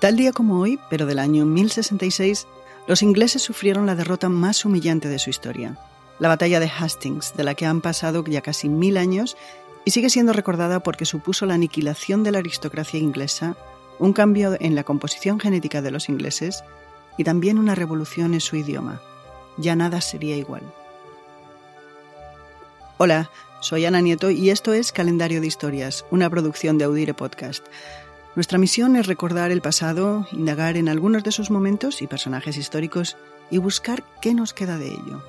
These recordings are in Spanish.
Tal día como hoy, pero del año 1066, los ingleses sufrieron la derrota más humillante de su historia, la batalla de Hastings, de la que han pasado ya casi mil años y sigue siendo recordada porque supuso la aniquilación de la aristocracia inglesa, un cambio en la composición genética de los ingleses y también una revolución en su idioma. Ya nada sería igual. Hola, soy Ana Nieto y esto es Calendario de Historias, una producción de Audire Podcast. Nuestra misión es recordar el pasado, indagar en algunos de sus momentos y personajes históricos y buscar qué nos queda de ello.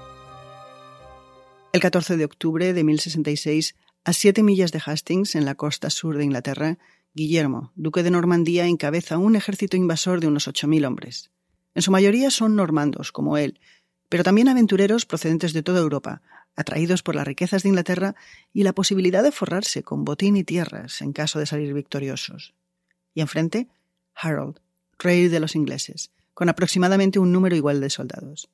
El 14 de octubre de 1066, a siete millas de Hastings, en la costa sur de Inglaterra, Guillermo, duque de Normandía, encabeza un ejército invasor de unos 8.000 hombres. En su mayoría son normandos, como él, pero también aventureros procedentes de toda Europa, atraídos por las riquezas de Inglaterra y la posibilidad de forrarse con botín y tierras en caso de salir victoriosos. Y enfrente, Harold, rey de los ingleses, con aproximadamente un número igual de soldados.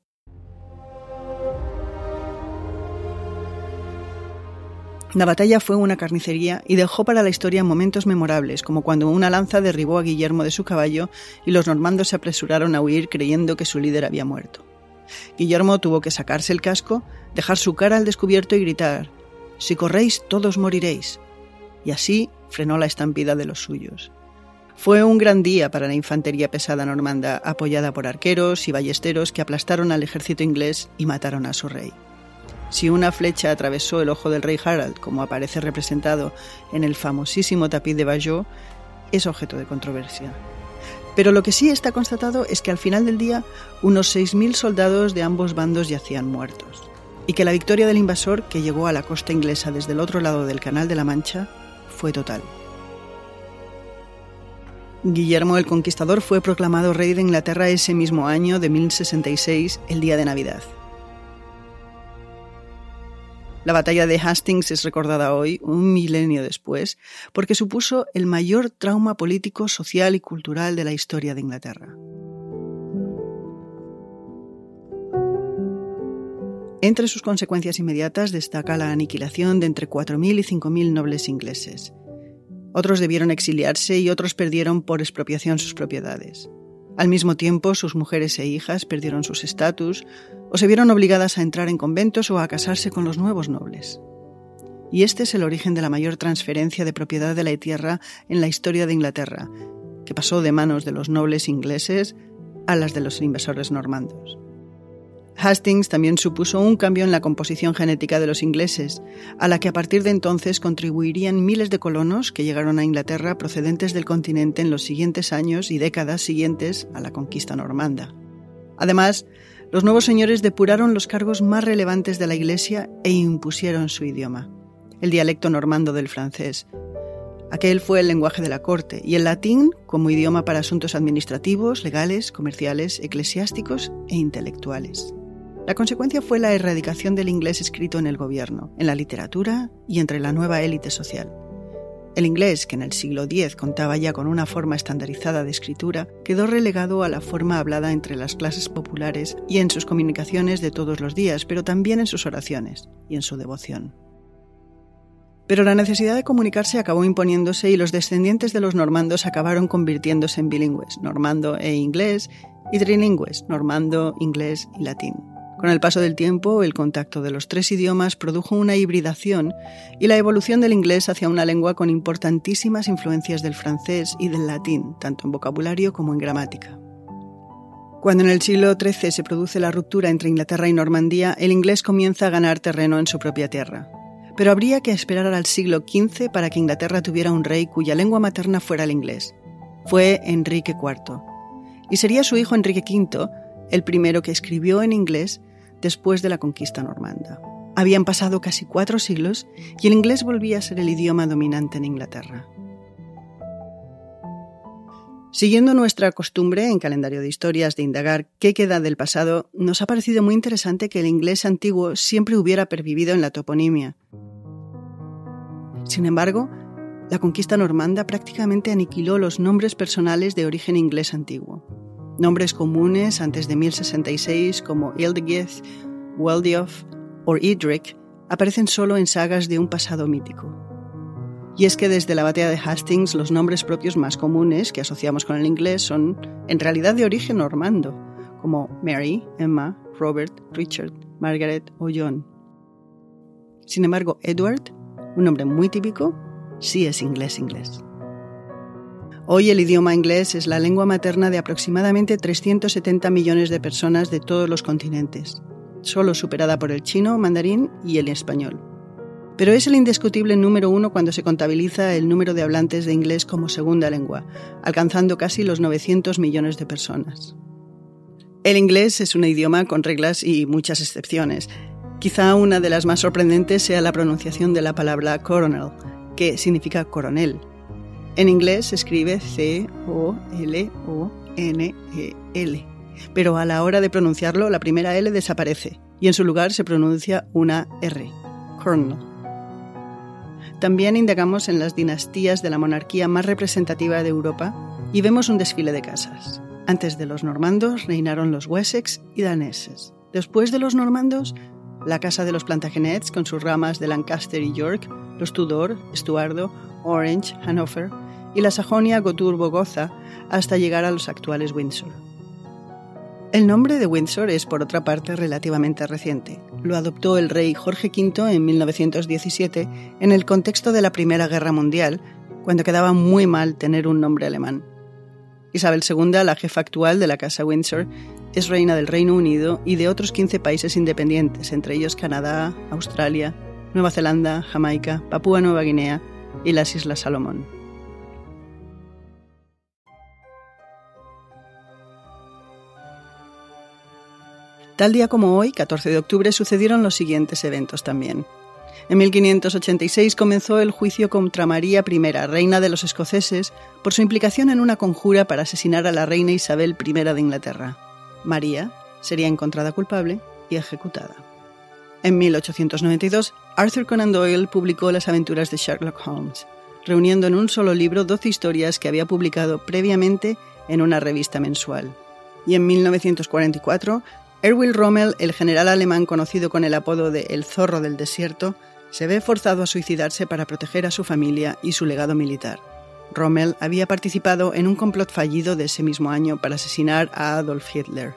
La batalla fue una carnicería y dejó para la historia momentos memorables, como cuando una lanza derribó a Guillermo de su caballo y los normandos se apresuraron a huir creyendo que su líder había muerto. Guillermo tuvo que sacarse el casco, dejar su cara al descubierto y gritar Si corréis, todos moriréis. Y así frenó la estampida de los suyos. Fue un gran día para la infantería pesada normanda, apoyada por arqueros y ballesteros que aplastaron al ejército inglés y mataron a su rey. Si una flecha atravesó el ojo del rey Harald, como aparece representado en el famosísimo tapiz de Bayeux, es objeto de controversia. Pero lo que sí está constatado es que al final del día unos 6.000 soldados de ambos bandos yacían muertos, y que la victoria del invasor, que llegó a la costa inglesa desde el otro lado del Canal de la Mancha, fue total. Guillermo el Conquistador fue proclamado rey de Inglaterra ese mismo año de 1066, el día de Navidad. La batalla de Hastings es recordada hoy, un milenio después, porque supuso el mayor trauma político, social y cultural de la historia de Inglaterra. Entre sus consecuencias inmediatas destaca la aniquilación de entre 4.000 y 5.000 nobles ingleses. Otros debieron exiliarse y otros perdieron por expropiación sus propiedades. Al mismo tiempo, sus mujeres e hijas perdieron sus estatus o se vieron obligadas a entrar en conventos o a casarse con los nuevos nobles. Y este es el origen de la mayor transferencia de propiedad de la tierra en la historia de Inglaterra, que pasó de manos de los nobles ingleses a las de los invasores normandos. Hastings también supuso un cambio en la composición genética de los ingleses, a la que a partir de entonces contribuirían miles de colonos que llegaron a Inglaterra procedentes del continente en los siguientes años y décadas siguientes a la conquista normanda. Además, los nuevos señores depuraron los cargos más relevantes de la Iglesia e impusieron su idioma, el dialecto normando del francés. Aquel fue el lenguaje de la corte y el latín como idioma para asuntos administrativos, legales, comerciales, eclesiásticos e intelectuales. La consecuencia fue la erradicación del inglés escrito en el gobierno, en la literatura y entre la nueva élite social. El inglés, que en el siglo X contaba ya con una forma estandarizada de escritura, quedó relegado a la forma hablada entre las clases populares y en sus comunicaciones de todos los días, pero también en sus oraciones y en su devoción. Pero la necesidad de comunicarse acabó imponiéndose y los descendientes de los normandos acabaron convirtiéndose en bilingües, normando e inglés, y trilingües, normando, inglés y latín. Con el paso del tiempo, el contacto de los tres idiomas produjo una hibridación y la evolución del inglés hacia una lengua con importantísimas influencias del francés y del latín, tanto en vocabulario como en gramática. Cuando en el siglo XIII se produce la ruptura entre Inglaterra y Normandía, el inglés comienza a ganar terreno en su propia tierra. Pero habría que esperar al siglo XV para que Inglaterra tuviera un rey cuya lengua materna fuera el inglés. Fue Enrique IV. Y sería su hijo Enrique V el primero que escribió en inglés después de la conquista normanda. Habían pasado casi cuatro siglos y el inglés volvía a ser el idioma dominante en Inglaterra. Siguiendo nuestra costumbre en calendario de historias de indagar qué queda del pasado, nos ha parecido muy interesante que el inglés antiguo siempre hubiera pervivido en la toponimia. Sin embargo, la conquista normanda prácticamente aniquiló los nombres personales de origen inglés antiguo. Nombres comunes antes de 1066 como Ildegith, Weldiof o Idric aparecen solo en sagas de un pasado mítico. Y es que desde la batalla de Hastings los nombres propios más comunes que asociamos con el inglés son en realidad de origen normando, como Mary, Emma, Robert, Richard, Margaret o John. Sin embargo, Edward, un nombre muy típico, sí es inglés inglés. Hoy el idioma inglés es la lengua materna de aproximadamente 370 millones de personas de todos los continentes, solo superada por el chino, mandarín y el español. Pero es el indiscutible número uno cuando se contabiliza el número de hablantes de inglés como segunda lengua, alcanzando casi los 900 millones de personas. El inglés es un idioma con reglas y muchas excepciones. Quizá una de las más sorprendentes sea la pronunciación de la palabra coronel, que significa coronel, en inglés se escribe C-O-L-O-N-E-L, pero a la hora de pronunciarlo la primera L desaparece y en su lugar se pronuncia una R, Colonel. También indagamos en las dinastías de la monarquía más representativa de Europa y vemos un desfile de casas. Antes de los normandos reinaron los Wessex y daneses. Después de los normandos, la casa de los Plantagenets con sus ramas de Lancaster y York, los Tudor, Estuardo, Orange, Hanover y la Sajonia Goturbo-Goza hasta llegar a los actuales Windsor. El nombre de Windsor es, por otra parte, relativamente reciente. Lo adoptó el rey Jorge V en 1917 en el contexto de la Primera Guerra Mundial, cuando quedaba muy mal tener un nombre alemán. Isabel II, la jefa actual de la Casa Windsor, es reina del Reino Unido y de otros 15 países independientes, entre ellos Canadá, Australia, Nueva Zelanda, Jamaica, Papúa Nueva Guinea y las Islas Salomón. Tal día como hoy, 14 de octubre, sucedieron los siguientes eventos también. En 1586 comenzó el juicio contra María I, reina de los escoceses, por su implicación en una conjura para asesinar a la reina Isabel I de Inglaterra. María sería encontrada culpable y ejecutada. En 1892, Arthur Conan Doyle publicó Las aventuras de Sherlock Holmes, reuniendo en un solo libro 12 historias que había publicado previamente en una revista mensual. Y en 1944, Erwin Rommel, el general alemán conocido con el apodo de El Zorro del Desierto, se ve forzado a suicidarse para proteger a su familia y su legado militar. Rommel había participado en un complot fallido de ese mismo año para asesinar a Adolf Hitler.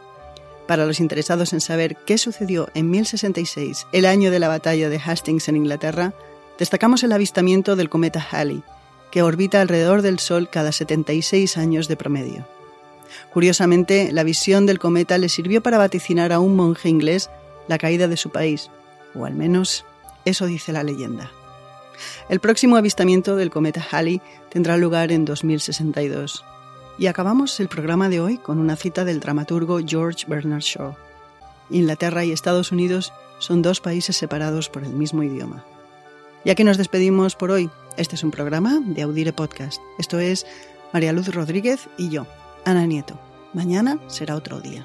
Para los interesados en saber qué sucedió en 1066, el año de la batalla de Hastings en Inglaterra, destacamos el avistamiento del cometa Halley, que orbita alrededor del Sol cada 76 años de promedio. Curiosamente, la visión del cometa le sirvió para vaticinar a un monje inglés la caída de su país, o al menos eso dice la leyenda. El próximo avistamiento del cometa Halley tendrá lugar en 2062. Y acabamos el programa de hoy con una cita del dramaturgo George Bernard Shaw. Inglaterra y Estados Unidos son dos países separados por el mismo idioma. Ya que nos despedimos por hoy, este es un programa de Audire Podcast. Esto es María Luz Rodríguez y yo, Ana Nieto. Mañana será otro día.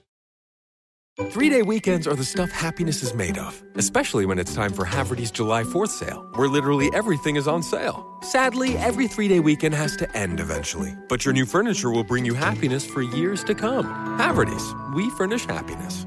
Three day weekends are the stuff happiness is made of, especially when it's time for Haverty's July 4th sale, where literally everything is on sale. Sadly, every three day weekend has to end eventually, but your new furniture will bring you happiness for years to come. Haverty's, we furnish happiness.